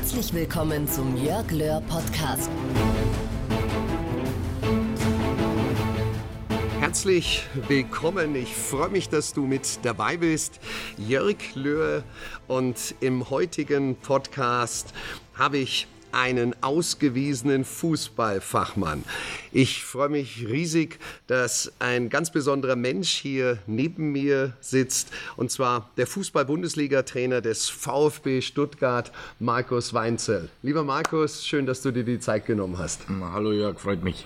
Herzlich willkommen zum Jörg Löhr Podcast. Herzlich willkommen. Ich freue mich, dass du mit dabei bist. Jörg Löhr und im heutigen Podcast habe ich einen ausgewiesenen Fußballfachmann. Ich freue mich riesig, dass ein ganz besonderer Mensch hier neben mir sitzt, und zwar der Fußball-Bundesliga-Trainer des VfB Stuttgart, Markus Weinzel. Lieber Markus, schön, dass du dir die Zeit genommen hast. Hallo Jörg, freut mich.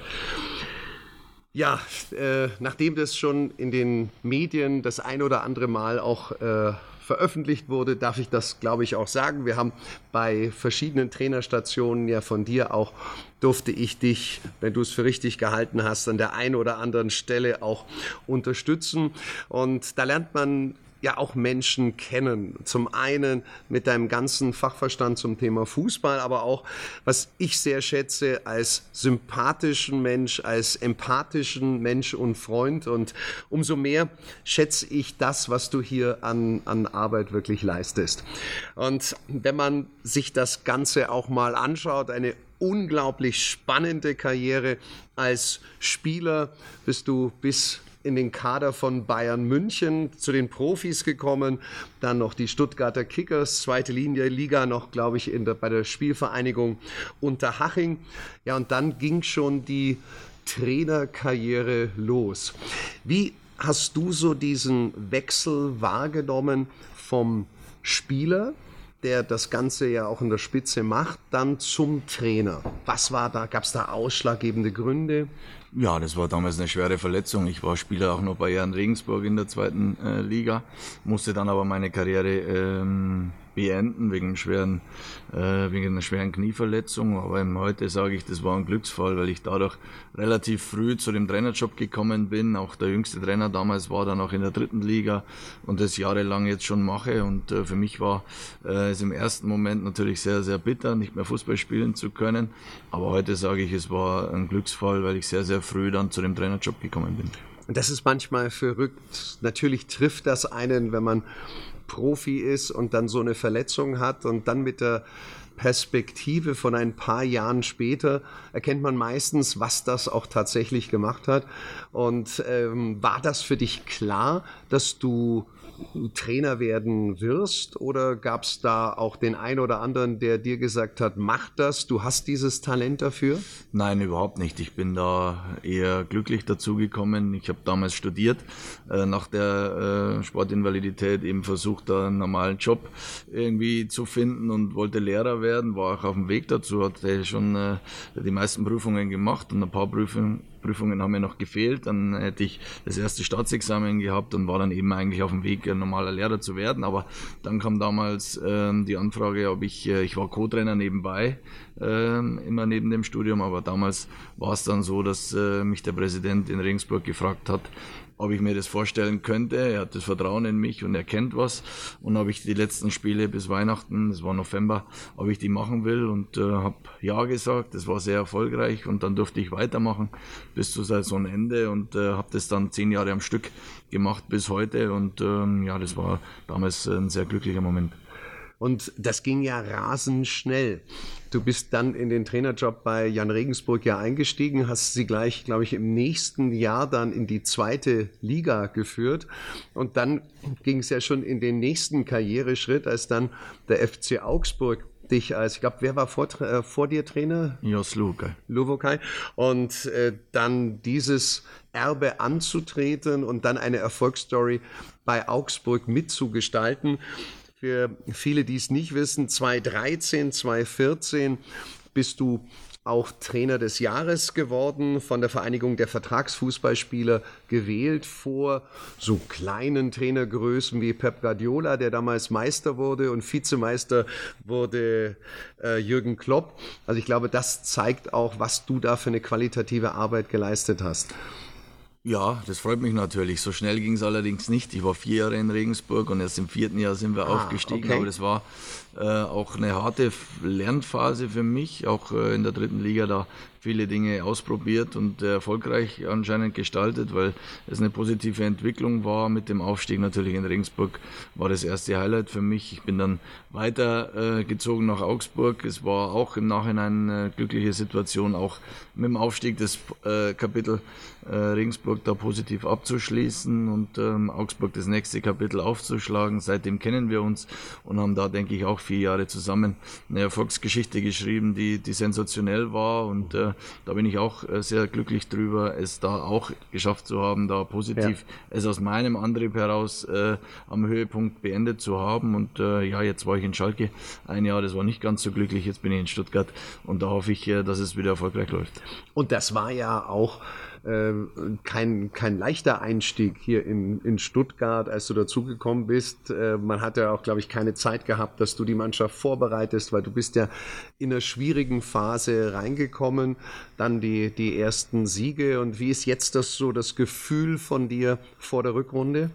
Ja, äh, nachdem das schon in den Medien das ein oder andere Mal auch äh, veröffentlicht wurde, darf ich das, glaube ich, auch sagen. Wir haben bei verschiedenen Trainerstationen ja von dir auch durfte ich dich, wenn du es für richtig gehalten hast, an der einen oder anderen Stelle auch unterstützen. Und da lernt man ja auch Menschen kennen. Zum einen mit deinem ganzen Fachverstand zum Thema Fußball, aber auch, was ich sehr schätze, als sympathischen Mensch, als empathischen Mensch und Freund. Und umso mehr schätze ich das, was du hier an, an Arbeit wirklich leistest. Und wenn man sich das Ganze auch mal anschaut, eine unglaublich spannende Karriere als Spieler bist du bis in den Kader von Bayern München zu den Profis gekommen. Dann noch die Stuttgarter Kickers, zweite Linie Liga, noch, glaube ich, in der, bei der Spielvereinigung Unterhaching. Ja, und dann ging schon die Trainerkarriere los. Wie hast du so diesen Wechsel wahrgenommen vom Spieler, der das Ganze ja auch in der Spitze macht, dann zum Trainer? Was war da? Gab es da ausschlaggebende Gründe? Ja, das war damals eine schwere Verletzung. Ich war Spieler auch noch bei Jan Regensburg in der zweiten äh, Liga, musste dann aber meine Karriere ähm, beenden wegen, schweren, äh, wegen einer schweren Knieverletzung. Aber heute sage ich, das war ein Glücksfall, weil ich dadurch relativ früh zu dem Trainerjob gekommen bin. Auch der jüngste Trainer damals war dann auch in der dritten Liga und das jahrelang jetzt schon mache. Und äh, für mich war äh, es im ersten Moment natürlich sehr, sehr bitter, nicht mehr Fußball spielen zu können. Aber heute sage ich, es war ein Glücksfall, weil ich sehr, sehr früh dann zu dem Trainerjob gekommen bin. Und das ist manchmal verrückt. Natürlich trifft das einen, wenn man Profi ist und dann so eine Verletzung hat und dann mit der Perspektive von ein paar Jahren später erkennt man meistens, was das auch tatsächlich gemacht hat. Und ähm, war das für dich klar, dass du Trainer werden wirst? Oder gab es da auch den einen oder anderen, der dir gesagt hat, mach das, du hast dieses Talent dafür? Nein, überhaupt nicht. Ich bin da eher glücklich dazugekommen. Ich habe damals studiert, äh, nach der äh, Sportinvalidität eben versucht, da einen normalen Job irgendwie zu finden und wollte Lehrer werden, war auch auf dem Weg dazu, hatte schon äh, die meisten Prüfungen gemacht und ein paar Prüfungen Prüfungen haben mir noch gefehlt. Dann hätte ich das erste Staatsexamen gehabt und war dann eben eigentlich auf dem Weg, ein normaler Lehrer zu werden. Aber dann kam damals äh, die Anfrage, ob ich, äh, ich war Co-Trainer nebenbei, äh, immer neben dem Studium, aber damals war es dann so, dass äh, mich der Präsident in Regensburg gefragt hat, ob ich mir das vorstellen könnte. Er hat das Vertrauen in mich und er kennt was. Und ob ich die letzten Spiele bis Weihnachten, das war November, ob ich die machen will und äh, habe ja gesagt. Das war sehr erfolgreich und dann durfte ich weitermachen bis zu Saisonende und äh, habe das dann zehn Jahre am Stück gemacht bis heute. Und ähm, ja, das war damals ein sehr glücklicher Moment. Und das ging ja rasend schnell. Du bist dann in den Trainerjob bei Jan Regensburg ja eingestiegen, hast sie gleich, glaube ich, im nächsten Jahr dann in die zweite Liga geführt. Und dann ging es ja schon in den nächsten Karriereschritt, als dann der FC Augsburg dich als, ich glaube, wer war vor, äh, vor dir Trainer? Jos Lukai. Luvokai. Und äh, dann dieses Erbe anzutreten und dann eine Erfolgsstory bei Augsburg mitzugestalten. Für viele, die es nicht wissen, 2013, 2014 bist du auch Trainer des Jahres geworden, von der Vereinigung der Vertragsfußballspieler gewählt vor so kleinen Trainergrößen wie Pep Guardiola, der damals Meister wurde und Vizemeister wurde äh, Jürgen Klopp. Also ich glaube, das zeigt auch, was du da für eine qualitative Arbeit geleistet hast. Ja, das freut mich natürlich. So schnell ging es allerdings nicht. Ich war vier Jahre in Regensburg und erst im vierten Jahr sind wir ah, aufgestiegen. Okay. Aber das war äh, auch eine harte Lernphase für mich, auch äh, in der dritten Liga da viele Dinge ausprobiert und erfolgreich anscheinend gestaltet, weil es eine positive Entwicklung war. Mit dem Aufstieg natürlich in Regensburg war das erste Highlight für mich. Ich bin dann weitergezogen nach Augsburg. Es war auch im Nachhinein eine glückliche Situation, auch mit dem Aufstieg das Kapitel Regensburg da positiv abzuschließen und ähm, Augsburg das nächste Kapitel aufzuschlagen. Seitdem kennen wir uns und haben da, denke ich, auch vier Jahre zusammen eine Erfolgsgeschichte geschrieben, die, die sensationell war. Und äh, da bin ich auch äh, sehr glücklich drüber, es da auch geschafft zu haben, da positiv ja. es aus meinem Antrieb heraus äh, am Höhepunkt beendet zu haben. Und äh, ja, jetzt war ich in Schalke ein Jahr, das war nicht ganz so glücklich. Jetzt bin ich in Stuttgart und da hoffe ich, äh, dass es wieder erfolgreich läuft. Und das war ja auch äh, kein, kein leichter Einstieg hier in, in Stuttgart, als du dazugekommen bist. Äh, man hat ja auch, glaube ich, keine Zeit gehabt, dass du die Mannschaft vorbereitest, weil du bist ja in einer schwierigen Phase reingekommen, dann die, die ersten Siege. Und wie ist jetzt das so das Gefühl von dir vor der Rückrunde?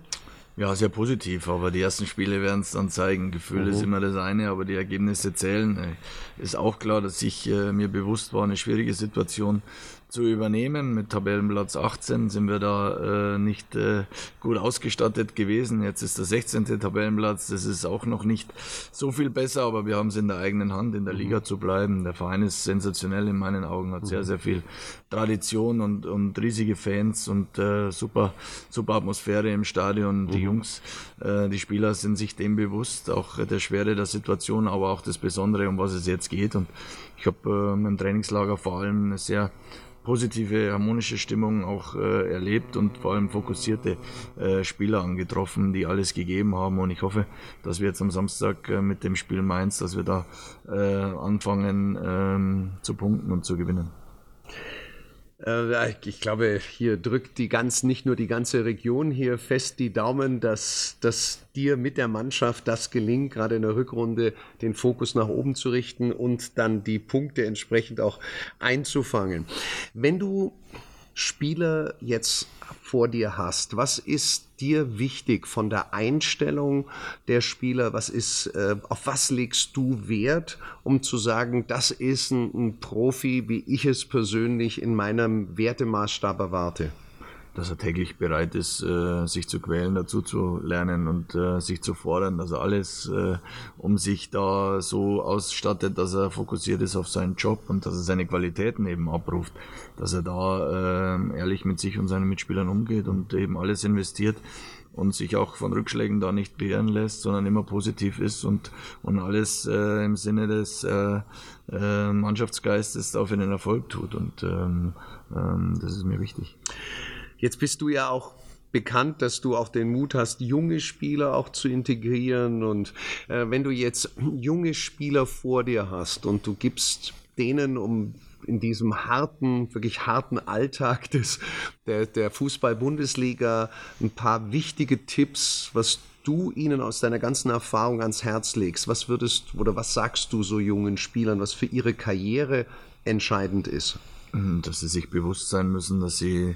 Ja, sehr positiv, aber die ersten Spiele werden es dann zeigen. Gefühl mhm. ist immer das eine, aber die Ergebnisse zählen. Äh, ist auch klar, dass ich äh, mir bewusst war, eine schwierige Situation zu übernehmen. Mit Tabellenplatz 18 sind wir da äh, nicht äh, gut ausgestattet gewesen. Jetzt ist der 16. Tabellenplatz. Das ist auch noch nicht so viel besser, aber wir haben es in der eigenen Hand, in der mhm. Liga zu bleiben. Der Verein ist sensationell in meinen Augen, hat sehr, mhm. sehr viel Tradition und, und riesige Fans und äh, super, super Atmosphäre im Stadion. Die mhm. Jungs, äh, die Spieler sind sich dem bewusst, auch der Schwere der Situation, aber auch das Besondere, um was es jetzt geht. Und ich habe äh, im Trainingslager vor allem eine sehr positive, harmonische Stimmung auch äh, erlebt und vor allem fokussierte äh, Spieler angetroffen, die alles gegeben haben. Und ich hoffe, dass wir jetzt am Samstag äh, mit dem Spiel Mainz, dass wir da äh, anfangen ähm, zu punkten und zu gewinnen. Äh, ich glaube, hier drückt die ganz, nicht nur die ganze Region hier fest die Daumen, dass, dass dir mit der Mannschaft das gelingt, gerade in der Rückrunde den Fokus nach oben zu richten und dann die Punkte entsprechend auch einzufangen. Wenn du Spieler jetzt vor dir hast, was ist dir wichtig von der Einstellung der Spieler? Was ist, äh, auf was legst du Wert, um zu sagen, das ist ein, ein Profi, wie ich es persönlich in meinem Wertemaßstab erwarte? Dass er täglich bereit ist, äh, sich zu quälen, dazu zu lernen und äh, sich zu fordern. Also alles, äh, um sich da so ausstattet, dass er fokussiert ist auf seinen Job und dass er seine Qualitäten eben abruft, dass er da äh, ehrlich mit sich und seinen Mitspielern umgeht und eben alles investiert und sich auch von Rückschlägen da nicht beirren lässt, sondern immer positiv ist und, und alles äh, im Sinne des äh, äh, Mannschaftsgeistes für den Erfolg tut. Und ähm, ähm, das ist mir wichtig. Jetzt bist du ja auch bekannt, dass du auch den Mut hast, junge Spieler auch zu integrieren. Und äh, wenn du jetzt junge Spieler vor dir hast und du gibst denen um in diesem harten, wirklich harten Alltag des, der, der Fußball-Bundesliga ein paar wichtige Tipps, was du ihnen aus deiner ganzen Erfahrung ans Herz legst. Was würdest oder was sagst du so jungen Spielern, was für ihre Karriere entscheidend ist? Dass sie sich bewusst sein müssen, dass sie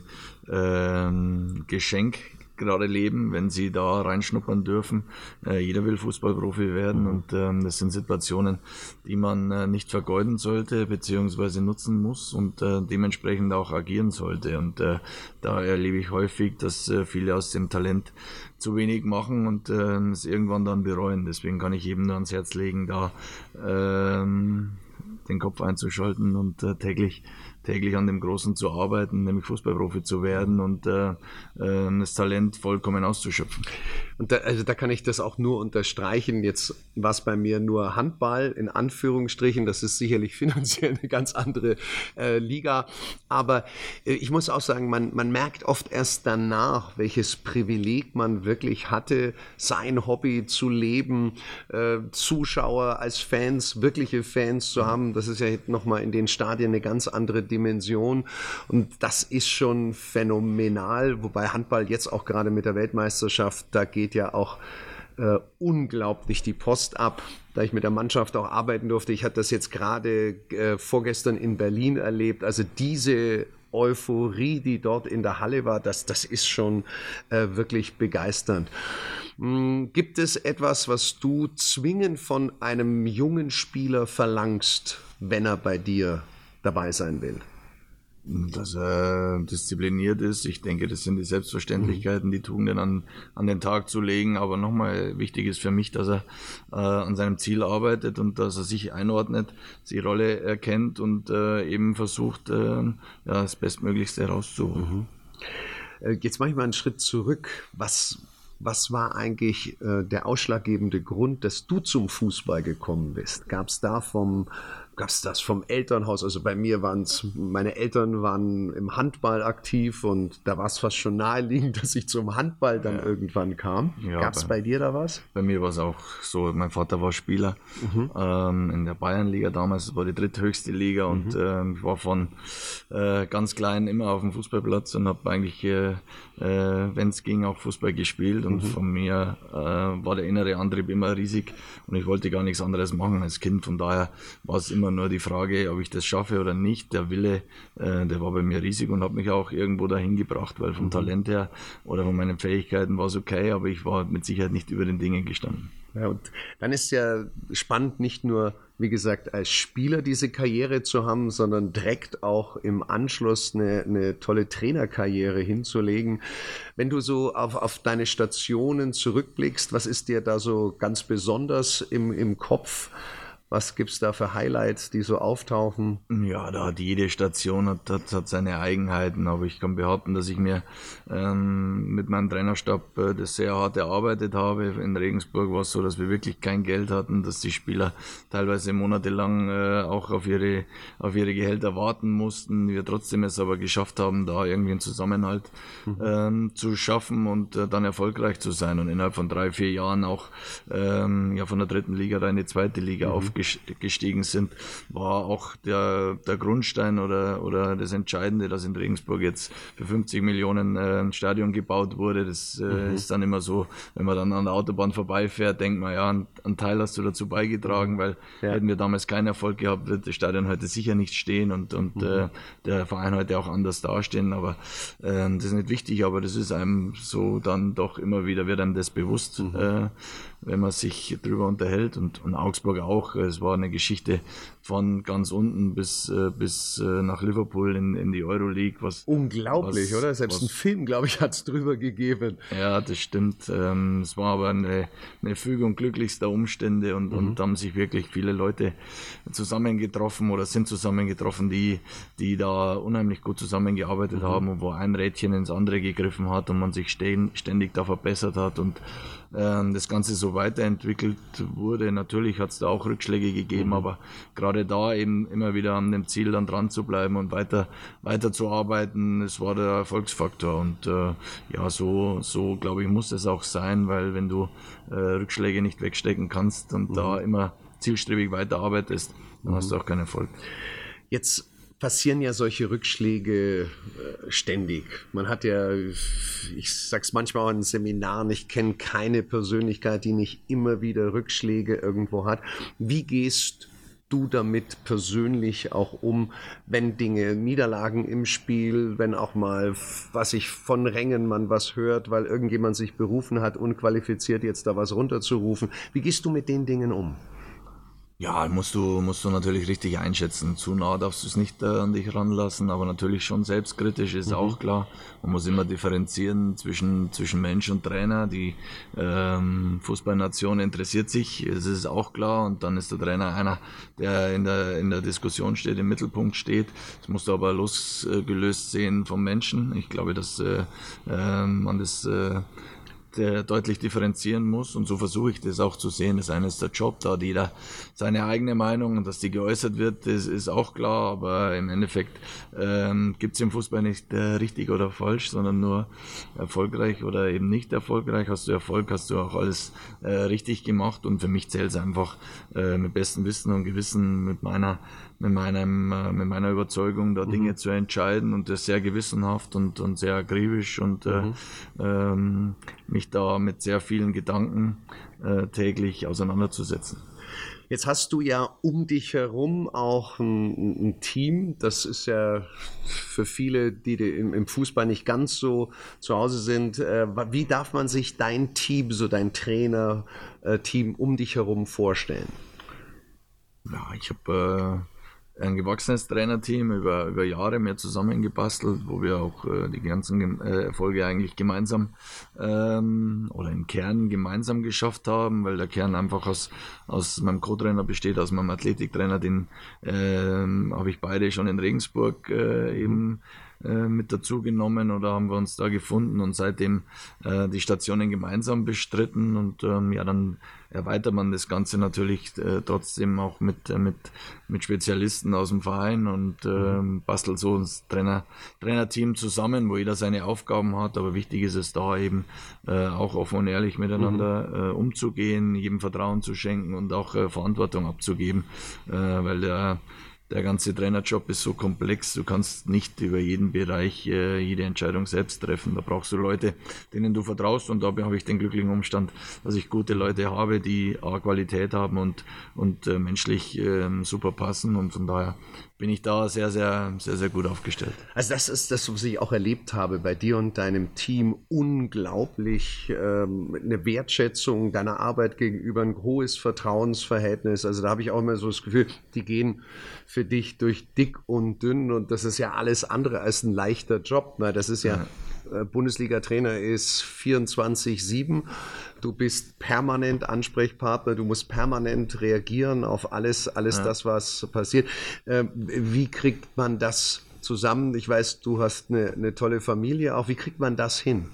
ähm, Geschenk gerade leben, wenn sie da reinschnuppern dürfen. Äh, jeder will Fußballprofi werden und ähm, das sind Situationen, die man äh, nicht vergeuden sollte beziehungsweise nutzen muss und äh, dementsprechend auch agieren sollte. Und äh, da erlebe ich häufig, dass äh, viele aus dem Talent zu wenig machen und ähm, es irgendwann dann bereuen. Deswegen kann ich jedem nur ans Herz legen, da ähm, den Kopf einzuschalten und äh, täglich täglich an dem Großen zu arbeiten, nämlich Fußballprofi zu werden und äh, äh, das Talent vollkommen auszuschöpfen. Und da, also da kann ich das auch nur unterstreichen. Jetzt war es bei mir nur Handball in Anführungsstrichen. Das ist sicherlich finanziell eine ganz andere äh, Liga. Aber äh, ich muss auch sagen, man, man merkt oft erst danach, welches Privileg man wirklich hatte, sein Hobby zu leben, äh, Zuschauer als Fans, wirkliche Fans zu haben. Das ist ja nochmal in den Stadien eine ganz andere Dimension. Und das ist schon phänomenal, wobei Handball jetzt auch gerade mit der Weltmeisterschaft, da geht ja auch äh, unglaublich die Post ab, da ich mit der Mannschaft auch arbeiten durfte. Ich hatte das jetzt gerade äh, vorgestern in Berlin erlebt. Also diese Euphorie, die dort in der Halle war, das, das ist schon äh, wirklich begeisternd. Hm, gibt es etwas, was du zwingend von einem jungen Spieler verlangst, wenn er bei dir dabei sein will? dass er diszipliniert ist. Ich denke, das sind die Selbstverständlichkeiten, die Tugenden an, an den Tag zu legen. Aber nochmal, wichtig ist für mich, dass er äh, an seinem Ziel arbeitet und dass er sich einordnet, die Rolle erkennt und äh, eben versucht, äh, ja, das Bestmöglichste herauszuholen. Mhm. Äh, jetzt mache ich mal einen Schritt zurück. Was, was war eigentlich äh, der ausschlaggebende Grund, dass du zum Fußball gekommen bist? Gab es da vom gab es das vom Elternhaus. Also bei mir waren es, meine Eltern waren im Handball aktiv und da war es fast schon naheliegend, dass ich zum Handball dann ja. irgendwann kam. Ja, gab es bei, bei, dir da was? Bei mir war es auch so, mein Vater war Spieler mhm. ähm, in der Bayernliga damals, war die dritthöchste Liga mhm. und äh, ich war von äh, ganz klein immer auf dem Fußballplatz und habe eigentlich, äh, äh wenn es ging, auch Fußball gespielt und mhm. von mir äh, war der innere Antrieb immer riesig und ich wollte gar nichts anderes machen als Kind. Von daher war es immer nur die Frage, ob ich das schaffe oder nicht. Der Wille, äh, der war bei mir riesig und hat mich auch irgendwo dahin gebracht, weil vom mhm. Talent her oder von meinen Fähigkeiten war es okay, aber ich war mit Sicherheit nicht über den Dingen gestanden. Ja, und dann ist ja spannend, nicht nur, wie gesagt, als Spieler diese Karriere zu haben, sondern direkt auch im Anschluss eine, eine tolle Trainerkarriere hinzulegen. Wenn du so auf, auf deine Stationen zurückblickst, was ist dir da so ganz besonders im, im Kopf? Was gibt es da für Highlights, die so auftauchen? Ja, da hat jede Station hat, hat, hat seine Eigenheiten, aber ich kann behaupten, dass ich mir ähm, mit meinem Trainerstab äh, das sehr hart erarbeitet habe. In Regensburg war es so, dass wir wirklich kein Geld hatten, dass die Spieler teilweise monatelang äh, auch auf ihre, auf ihre Gehälter warten mussten. Wir trotzdem es aber geschafft haben, da irgendwie einen Zusammenhalt mhm. ähm, zu schaffen und äh, dann erfolgreich zu sein und innerhalb von drei, vier Jahren auch ähm, ja, von der dritten Liga in die zweite Liga mhm. Aufgestiegen gestiegen sind, war auch der, der Grundstein oder, oder das Entscheidende, dass in Regensburg jetzt für 50 Millionen äh, ein Stadion gebaut wurde. Das äh, mhm. ist dann immer so, wenn man dann an der Autobahn vorbeifährt, denkt man, ja, einen Teil hast du dazu beigetragen, weil ja. hätten wir damals keinen Erfolg gehabt, wird das Stadion heute sicher nicht stehen und, und mhm. äh, der Verein heute auch anders dastehen. Aber äh, das ist nicht wichtig, aber das ist einem so dann doch immer wieder, wird einem das bewusst. Mhm. Wenn man sich drüber unterhält und, und Augsburg auch. Es war eine Geschichte von ganz unten bis, äh, bis äh, nach Liverpool in, in die Euroleague. Was, Unglaublich, was, oder? Selbst was, einen Film, glaube ich, hat es drüber gegeben. Ja, das stimmt. Ähm, es war aber eine, eine Fügung glücklichster Umstände und, mhm. und haben sich wirklich viele Leute zusammengetroffen oder sind zusammengetroffen, die, die da unheimlich gut zusammengearbeitet mhm. haben und wo ein Rädchen ins andere gegriffen hat und man sich ständig da verbessert hat und ähm, das Ganze so weiterentwickelt wurde. Natürlich hat es da auch Rückschläge gegeben, mhm. aber gerade da eben immer wieder an dem Ziel dann dran zu bleiben und weiter, weiter zu arbeiten, das war der Erfolgsfaktor. Und äh, ja, so, so glaube ich, muss es auch sein, weil wenn du äh, Rückschläge nicht wegstecken kannst und mhm. da immer zielstrebig weiterarbeitest, dann mhm. hast du auch keinen Erfolg. Jetzt passieren ja solche Rückschläge äh, ständig. Man hat ja, ich sag's manchmal auch in Seminaren, ich kenne keine Persönlichkeit, die nicht immer wieder Rückschläge irgendwo hat. Wie gehst du damit persönlich auch um, wenn Dinge, Niederlagen im Spiel, wenn auch mal, was ich von Rängen man was hört, weil irgendjemand sich berufen hat, unqualifiziert jetzt da was runterzurufen. Wie gehst du mit den Dingen um? Ja, musst du, musst du natürlich richtig einschätzen. Zu nah darfst du es nicht äh, an dich ranlassen, aber natürlich schon selbstkritisch ist mhm. auch klar. Man muss immer differenzieren zwischen, zwischen Mensch und Trainer. Die ähm, Fußballnation interessiert sich, es ist auch klar. Und dann ist der Trainer einer, der in der, in der Diskussion steht, im Mittelpunkt steht. Das musst du aber losgelöst sehen vom Menschen. Ich glaube, dass äh, äh, man das äh, deutlich differenzieren muss und so versuche ich das auch zu sehen. Das eine ist der Job, da hat jeder seine eigene Meinung und dass die geäußert wird, das ist auch klar, aber im Endeffekt ähm, gibt es im Fußball nicht äh, richtig oder falsch, sondern nur erfolgreich oder eben nicht erfolgreich. Hast du Erfolg, hast du auch alles äh, richtig gemacht und für mich zählt es einfach äh, mit bestem Wissen und Gewissen mit meiner mit, meinem, äh, mit meiner Überzeugung, da mhm. Dinge zu entscheiden und das sehr gewissenhaft und, und sehr akribisch und äh, mhm. ähm, mich da mit sehr vielen Gedanken äh, täglich auseinanderzusetzen. Jetzt hast du ja um dich herum auch ein, ein Team. Das ist ja für viele, die im, im, Fußball nicht ganz so zu Hause sind. Äh, wie darf man sich dein Team, so dein Trainer-Team um dich herum vorstellen? Ja, ich habe äh, ein gewachsenes Trainerteam über, über Jahre mehr zusammengebastelt, wo wir auch äh, die ganzen äh, Erfolge eigentlich gemeinsam ähm, oder im Kern gemeinsam geschafft haben, weil der Kern einfach aus, aus meinem Co-Trainer besteht, aus meinem Athletiktrainer, den ähm, habe ich beide schon in Regensburg äh, eben äh, mit dazu genommen oder haben wir uns da gefunden und seitdem äh, die Stationen gemeinsam bestritten und ähm, ja, dann erweitert man das Ganze natürlich äh, trotzdem auch mit, äh, mit, mit Spezialisten aus dem Verein und äh, bastelt so ein Trainer, Trainerteam zusammen, wo jeder seine Aufgaben hat, aber wichtig ist es da eben äh, auch offen und ehrlich miteinander mhm. äh, umzugehen, jedem Vertrauen zu schenken und auch äh, Verantwortung abzugeben, äh, weil der der ganze Trainerjob ist so komplex, du kannst nicht über jeden Bereich äh, jede Entscheidung selbst treffen. Da brauchst du Leute, denen du vertraust und dabei habe ich den glücklichen Umstand, dass ich gute Leute habe, die A, Qualität haben und, und äh, menschlich äh, super passen und von daher bin ich da sehr, sehr, sehr, sehr gut aufgestellt. Also das ist das, was ich auch erlebt habe bei dir und deinem Team. Unglaublich ähm, eine Wertschätzung deiner Arbeit gegenüber, ein hohes Vertrauensverhältnis. Also da habe ich auch immer so das Gefühl, die gehen für dich durch dick und dünn und das ist ja alles andere als ein leichter Job. Na, das ist ja, ja. Äh, Bundesliga-Trainer ist 24-7 Du bist permanent Ansprechpartner, du musst permanent reagieren auf alles, alles ja. das, was passiert. Ähm, wie kriegt man das zusammen? Ich weiß, du hast eine, eine tolle Familie auch. Wie kriegt man das hin?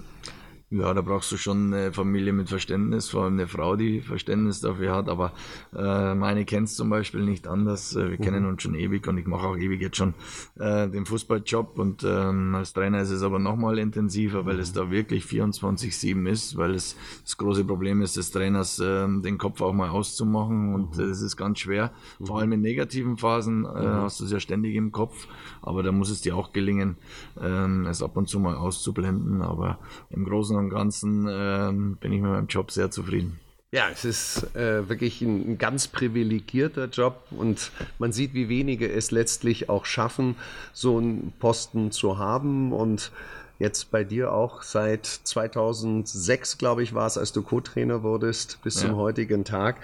Ja, da brauchst du schon eine Familie mit Verständnis, vor allem eine Frau, die Verständnis dafür hat. Aber äh, meine kennt es zum Beispiel nicht anders. Äh, wir mhm. kennen uns schon ewig und ich mache auch ewig jetzt schon äh, den Fußballjob. Und ähm, als Trainer ist es aber nochmal intensiver, weil mhm. es da wirklich 24-7 ist, weil es das große Problem ist des Trainers, äh, den Kopf auch mal auszumachen. Und mhm. das ist ganz schwer. Vor mhm. allem in negativen Phasen äh, mhm. hast du es ja ständig im Kopf. Aber da muss es dir auch gelingen, äh, es ab und zu mal auszublenden. Aber im Großen und Ganzen äh, bin ich mit meinem Job sehr zufrieden. Ja, es ist äh, wirklich ein, ein, ganz privilegierter Job und man sieht, wie wenige es letztlich auch schaffen, so einen Posten zu haben und jetzt bei dir auch seit 2006, glaube ich, war es, als du Co-Trainer wurdest, bis ja. zum heutigen Tag.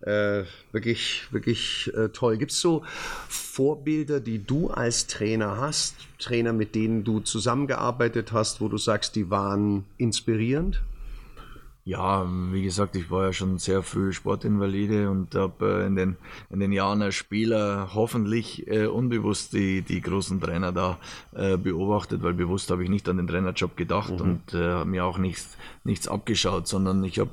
Äh, wirklich, wirklich äh, toll. Gibt es so Vorbilder, die du als Trainer hast, Trainer, mit denen du zusammengearbeitet hast, wo du sagst, die waren inspirierend? Ja, wie gesagt, ich war ja schon sehr früh Sportinvalide und habe äh, in, den, in den Jahren als Spieler hoffentlich äh, unbewusst die, die großen Trainer da äh, beobachtet, weil bewusst habe ich nicht an den Trainerjob gedacht mhm. und äh, mir auch nichts, nichts abgeschaut, sondern ich habe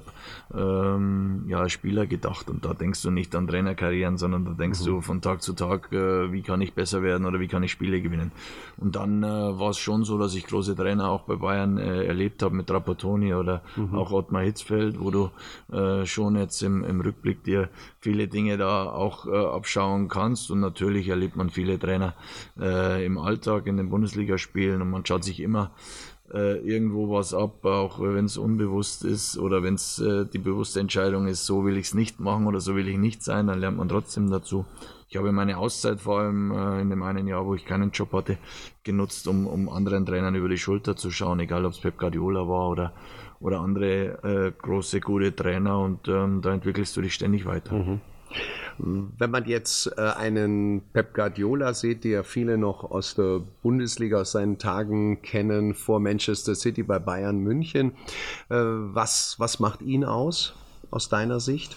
ähm, ja, Spieler gedacht und da denkst du nicht an Trainerkarrieren, sondern da denkst mhm. du von Tag zu Tag, äh, wie kann ich besser werden oder wie kann ich Spiele gewinnen. Und dann äh, war es schon so, dass ich große Trainer auch bei Bayern äh, erlebt habe mit Trapattoni oder mhm. auch Ottmar Hitzfeld, wo du äh, schon jetzt im, im Rückblick dir viele Dinge da auch äh, abschauen kannst und natürlich erlebt man viele Trainer äh, im Alltag in den Bundesligaspielen und man schaut sich immer äh, irgendwo was ab, auch wenn es unbewusst ist oder wenn es äh, die bewusste Entscheidung ist, so will ich es nicht machen oder so will ich nicht sein, dann lernt man trotzdem dazu. Ich habe meine Auszeit vor allem äh, in dem einen Jahr, wo ich keinen Job hatte, genutzt, um, um anderen Trainern über die Schulter zu schauen, egal ob es Pep Guardiola war oder, oder andere äh, große, gute Trainer und ähm, da entwickelst du dich ständig weiter. Mhm. Wenn man jetzt äh, einen Pep Guardiola sieht, ja viele noch aus der Bundesliga aus seinen Tagen kennen, vor Manchester City bei Bayern München, äh, was, was macht ihn aus, aus deiner Sicht?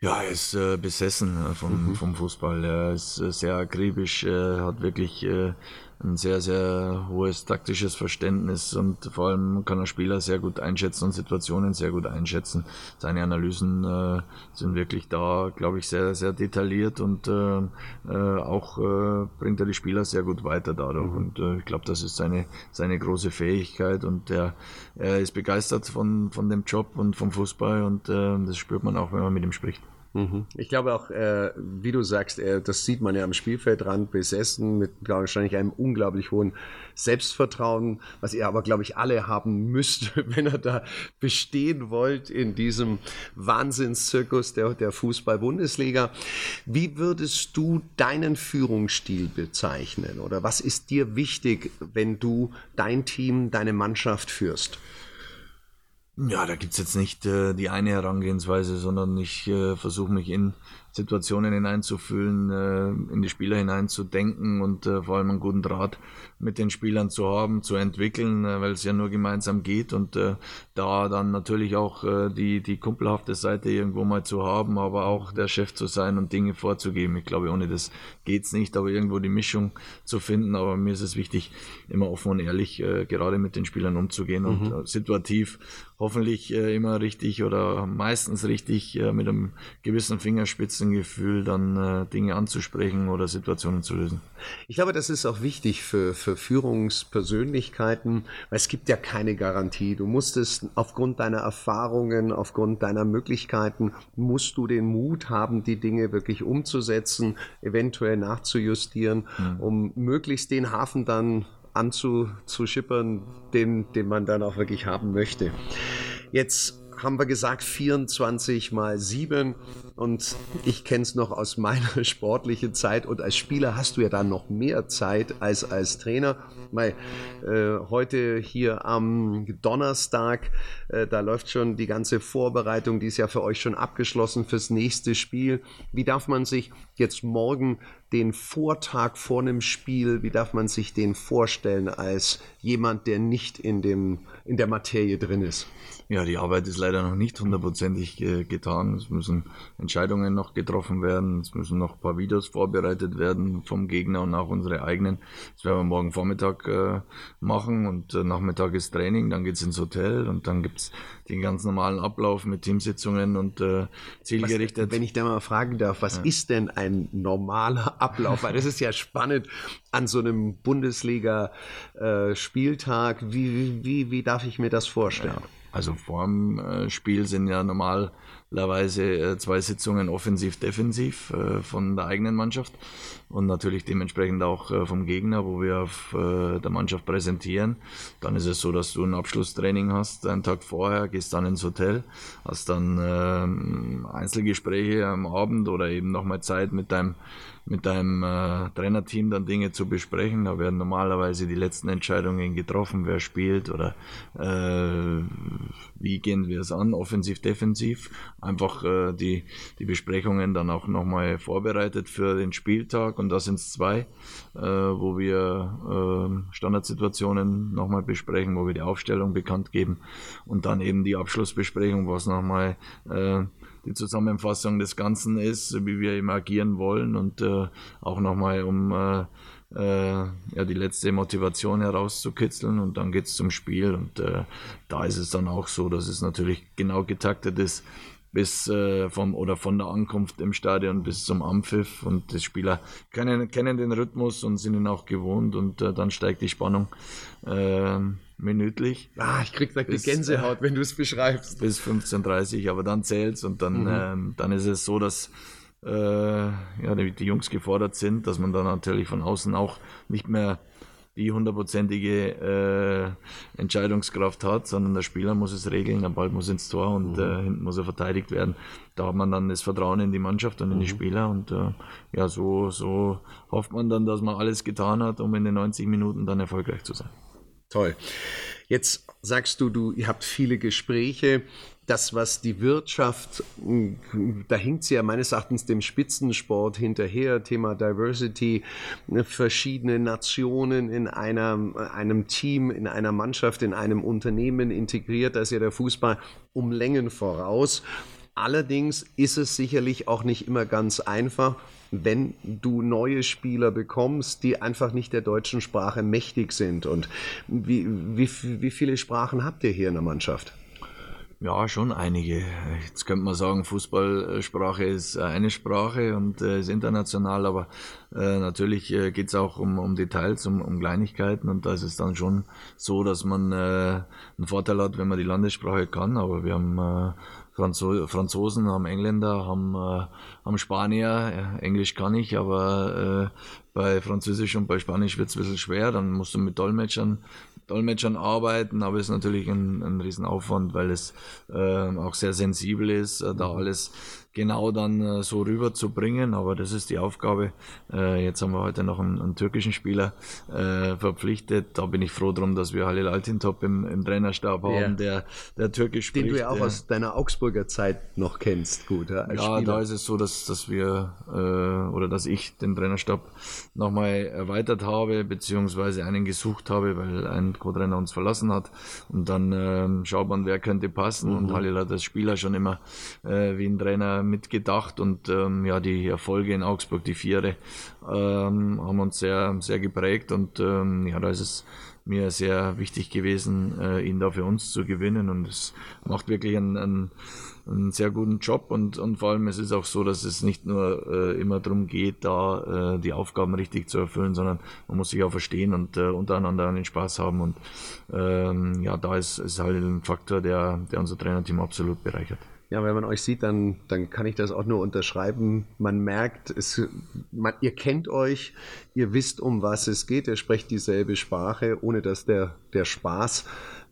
Ja, er ist äh, besessen äh, vom, mhm. vom Fußball. Er ist äh, sehr akribisch, äh, hat wirklich ein sehr, sehr hohes taktisches Verständnis und vor allem kann er Spieler sehr gut einschätzen und Situationen sehr gut einschätzen. Seine Analysen äh, sind wirklich da, glaube ich, sehr, sehr detailliert und äh, äh, auch äh, bringt er die Spieler sehr gut weiter dadurch. Mhm. Und äh, ich glaube, das ist seine, seine große Fähigkeit und er, er ist begeistert von, von dem Job und vom Fußball und äh, das spürt man auch, wenn man mit ihm spricht. Mhm. Ich glaube auch, äh, wie du sagst, äh, das sieht man ja am Spielfeldrand besessen mit glaub, wahrscheinlich einem unglaublich hohen Selbstvertrauen, was ihr aber, glaube ich, alle haben müsst, wenn ihr da bestehen wollt in diesem Wahnsinnszirkus der, der Fußball-Bundesliga. Wie würdest du deinen Führungsstil bezeichnen oder was ist dir wichtig, wenn du dein Team, deine Mannschaft führst? Ja, da gibt's jetzt nicht äh, die eine Herangehensweise, sondern ich äh, versuche mich in Situationen hineinzufühlen, äh, in die Spieler hineinzudenken und äh, vor allem einen guten Draht mit den Spielern zu haben, zu entwickeln, äh, weil es ja nur gemeinsam geht und da dann natürlich auch die, die kumpelhafte Seite irgendwo mal zu haben, aber auch der Chef zu sein und Dinge vorzugeben. Ich glaube, ohne das geht's nicht, aber irgendwo die Mischung zu finden. Aber mir ist es wichtig, immer offen und ehrlich gerade mit den Spielern umzugehen mhm. und situativ hoffentlich immer richtig oder meistens richtig mit einem gewissen Fingerspitzengefühl dann äh, Dinge anzusprechen oder Situationen zu lösen. Ich glaube, das ist auch wichtig für, für Führungspersönlichkeiten, weil es gibt ja keine Garantie. Du musst es aufgrund deiner Erfahrungen, aufgrund deiner Möglichkeiten, musst du den Mut haben, die Dinge wirklich umzusetzen, eventuell nachzujustieren, mhm. um möglichst den Hafen dann anzuschippern, den, den man dann auch wirklich haben möchte. Jetzt haben wir gesagt 24 mal 7 und ich kenne es noch aus meiner sportlichen Zeit und als Spieler hast du ja dann noch mehr Zeit als als Trainer. Weil, äh, heute hier am Donnerstag, äh, da läuft schon die ganze Vorbereitung, die ist ja für euch schon abgeschlossen fürs nächste Spiel. Wie darf man sich jetzt morgen den Vortag vor einem Spiel, wie darf man sich den vorstellen als jemand, der nicht in, dem, in der Materie drin ist? Ja, die Arbeit ist leider noch nicht hundertprozentig äh, getan. Es müssen Entscheidungen noch getroffen werden. Es müssen noch ein paar Videos vorbereitet werden vom Gegner und auch unsere eigenen. Das werden wir morgen Vormittag äh, machen und äh, Nachmittag ist Training. Dann geht's ins Hotel und dann gibt's den ganz normalen Ablauf mit Teamsitzungen und äh, zielgerichtet. Was, wenn ich da mal fragen darf, was ja. ist denn ein normaler Ablauf? Weil das ist ja spannend an so einem Bundesliga-Spieltag. Äh, wie, wie, wie darf ich mir das vorstellen? Ja. Also vorm äh, Spiel sind ja normalerweise äh, zwei Sitzungen offensiv-defensiv äh, von der eigenen Mannschaft und natürlich dementsprechend auch vom Gegner, wo wir auf der Mannschaft präsentieren. Dann ist es so, dass du ein Abschlusstraining hast, einen Tag vorher, gehst dann ins Hotel, hast dann ähm, Einzelgespräche am Abend oder eben nochmal Zeit mit deinem mit deinem äh, Trainerteam dann Dinge zu besprechen. Da werden normalerweise die letzten Entscheidungen getroffen, wer spielt oder äh, wie gehen wir es an, offensiv, defensiv. Einfach äh, die, die Besprechungen dann auch nochmal vorbereitet für den Spieltag. Und da sind es zwei, äh, wo wir äh, Standardsituationen nochmal besprechen, wo wir die Aufstellung bekannt geben. Und dann eben die Abschlussbesprechung, was nochmal äh, die Zusammenfassung des Ganzen ist, wie wir eben agieren wollen. Und äh, auch nochmal um äh, äh, ja, die letzte Motivation herauszukitzeln. Und dann geht es zum Spiel. Und äh, da ist es dann auch so, dass es natürlich genau getaktet ist bis äh, vom oder von der Ankunft im Stadion bis zum Anpfiff und die Spieler kennen, kennen den Rhythmus und sind ihn auch gewohnt und äh, dann steigt die Spannung äh, minütlich. Ah, ich krieg gleich die Gänsehaut, wenn du es beschreibst. Bis 15.30 aber dann zählt's und dann, mhm. ähm, dann ist es so, dass äh, ja, die, die Jungs gefordert sind, dass man dann natürlich von außen auch nicht mehr die hundertprozentige äh, Entscheidungskraft hat, sondern der Spieler muss es regeln, der Ball muss ins Tor und mhm. äh, hinten muss er verteidigt werden. Da hat man dann das Vertrauen in die Mannschaft und in mhm. die Spieler und äh, ja, so, so hofft man dann, dass man alles getan hat, um in den 90 Minuten dann erfolgreich zu sein. Toll. Jetzt sagst du, du, ihr habt viele Gespräche. Das, was die Wirtschaft, da hinkt sie ja meines Erachtens dem Spitzensport hinterher, Thema Diversity, ne, verschiedene Nationen in einer, einem Team, in einer Mannschaft, in einem Unternehmen integriert, da ist ja der Fußball um Längen voraus. Allerdings ist es sicherlich auch nicht immer ganz einfach, wenn du neue Spieler bekommst, die einfach nicht der deutschen Sprache mächtig sind. Und wie, wie, wie viele Sprachen habt ihr hier in der Mannschaft? Ja, schon einige. Jetzt könnte man sagen, Fußballsprache ist eine Sprache und äh, ist international, aber äh, natürlich äh, geht es auch um, um Details, um, um Kleinigkeiten und da ist es dann schon so, dass man äh, einen Vorteil hat, wenn man die Landessprache kann, aber wir haben äh, Franzo Franzosen, haben Engländer, haben, äh, haben Spanier. Englisch kann ich, aber äh, bei Französisch und bei Spanisch wird es ein bisschen schwer. Dann musst du mit Dolmetschern, Dolmetschern arbeiten, aber es ist natürlich ein, ein Riesenaufwand, weil es äh, auch sehr sensibel ist, äh, da alles genau dann äh, so rüberzubringen. Aber das ist die Aufgabe. Äh, jetzt haben wir heute noch einen, einen türkischen Spieler äh, verpflichtet. Da bin ich froh drum, dass wir Halil Altintop im, im Trainerstab haben, der, der türkisch spricht. Den du ja auch aus deiner Augsburger Zeit noch kennst, gut. Ja, ja da ist es so, dass, dass wir äh, oder dass ich den Trainerstab nochmal erweitert habe, beziehungsweise einen gesucht habe, weil ein Co-Trainer uns verlassen hat. Und dann ähm, schaut man, wer könnte passen. Mhm. Und Halil hat als Spieler schon immer äh, wie ein Trainer mitgedacht und ähm, ja, die Erfolge in Augsburg, die Viere, ähm, haben uns sehr, sehr geprägt und ähm, ja, da ist es mir sehr wichtig gewesen, äh, ihn da für uns zu gewinnen und es macht wirklich einen, einen, einen, sehr guten Job und, und vor allem es ist auch so, dass es nicht nur äh, immer darum geht, da äh, die Aufgaben richtig zu erfüllen, sondern man muss sich auch verstehen und äh, untereinander einen Spaß haben und ähm, ja, da ist, ist halt ein Faktor, der, der unser Trainerteam absolut bereichert. Ja, wenn man euch sieht, dann, dann kann ich das auch nur unterschreiben. Man merkt, es, man, ihr kennt euch, ihr wisst, um was es geht, ihr sprecht dieselbe Sprache, ohne dass der, der Spaß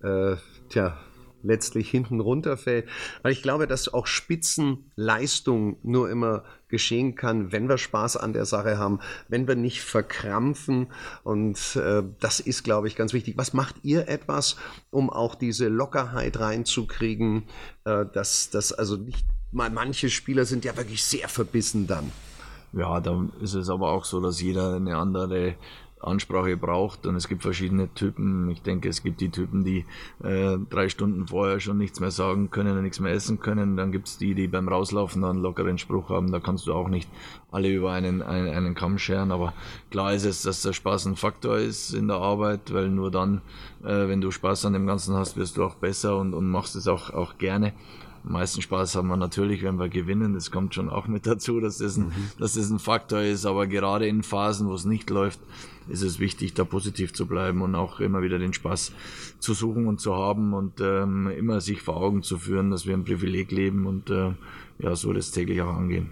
äh, tja, letztlich hinten runterfällt. Weil ich glaube, dass auch Spitzenleistung nur immer geschehen kann, wenn wir Spaß an der Sache haben, wenn wir nicht verkrampfen. Und äh, das ist, glaube ich, ganz wichtig. Was macht ihr etwas, um auch diese Lockerheit reinzukriegen, äh, dass das also nicht mal manche Spieler sind ja wirklich sehr verbissen dann. Ja, da ist es aber auch so, dass jeder eine andere Ansprache braucht. Und es gibt verschiedene Typen. Ich denke, es gibt die Typen, die äh, drei Stunden vorher schon nichts mehr sagen können und nichts mehr essen können. Dann gibt es die, die beim Rauslaufen dann einen lockeren Spruch haben. Da kannst du auch nicht alle über einen, einen, einen Kamm scheren. Aber klar ist es, dass der Spaß ein Faktor ist in der Arbeit, weil nur dann, äh, wenn du Spaß an dem Ganzen hast, wirst du auch besser und, und machst es auch, auch gerne. Am meisten Spaß haben wir natürlich, wenn wir gewinnen. Das kommt schon auch mit dazu, dass das ein, mhm. dass das ein Faktor ist. Aber gerade in Phasen, wo es nicht läuft, ist es wichtig, da positiv zu bleiben und auch immer wieder den Spaß zu suchen und zu haben und ähm, immer sich vor Augen zu führen, dass wir ein Privileg leben und äh, ja, so das täglich auch angehen.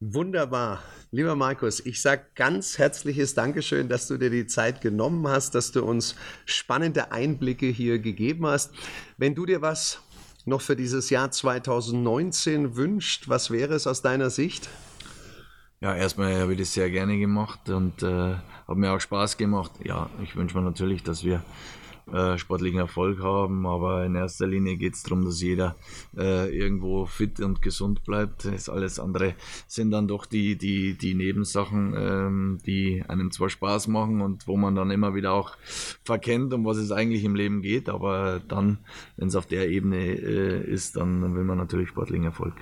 Wunderbar. Lieber Markus, ich sage ganz herzliches Dankeschön, dass du dir die Zeit genommen hast, dass du uns spannende Einblicke hier gegeben hast. Wenn du dir was noch für dieses Jahr 2019 wünscht, was wäre es aus deiner Sicht? Ja, erstmal habe ich das sehr gerne gemacht und äh, hat mir auch Spaß gemacht. Ja, ich wünsche mir natürlich, dass wir äh, sportlichen Erfolg haben, aber in erster Linie geht es darum, dass jeder äh, irgendwo fit und gesund bleibt. Das alles andere sind dann doch die, die, die Nebensachen, ähm, die einem zwar Spaß machen und wo man dann immer wieder auch verkennt, um was es eigentlich im Leben geht, aber dann, wenn es auf der Ebene äh, ist, dann will man natürlich sportlichen Erfolg.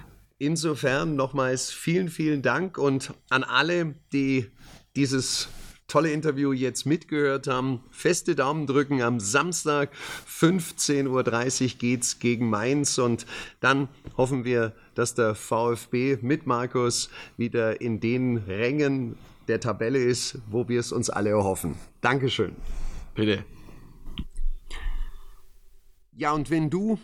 Insofern nochmals vielen, vielen Dank und an alle, die dieses tolle Interview jetzt mitgehört haben. Feste Daumen drücken. Am Samstag 15.30 Uhr geht's gegen Mainz und dann hoffen wir, dass der VfB mit Markus wieder in den Rängen der Tabelle ist, wo wir es uns alle erhoffen. Dankeschön. Bitte. Ja, und wenn du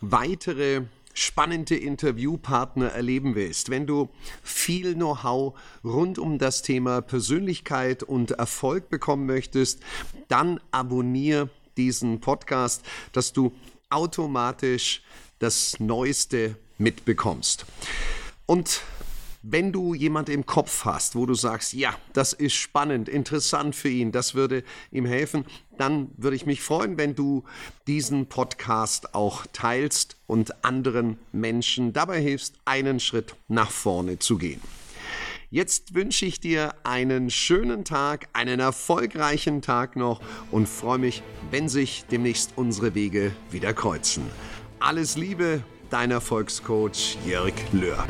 weitere spannende Interviewpartner erleben willst, wenn du viel Know-how rund um das Thema Persönlichkeit und Erfolg bekommen möchtest, dann abonniere diesen Podcast, dass du automatisch das Neueste mitbekommst. Und wenn du jemand im Kopf hast, wo du sagst, ja, das ist spannend, interessant für ihn, das würde ihm helfen, dann würde ich mich freuen, wenn du diesen Podcast auch teilst und anderen Menschen dabei hilfst, einen Schritt nach vorne zu gehen. Jetzt wünsche ich dir einen schönen Tag, einen erfolgreichen Tag noch und freue mich, wenn sich demnächst unsere Wege wieder kreuzen. Alles Liebe, dein Erfolgscoach Jörg Löhr.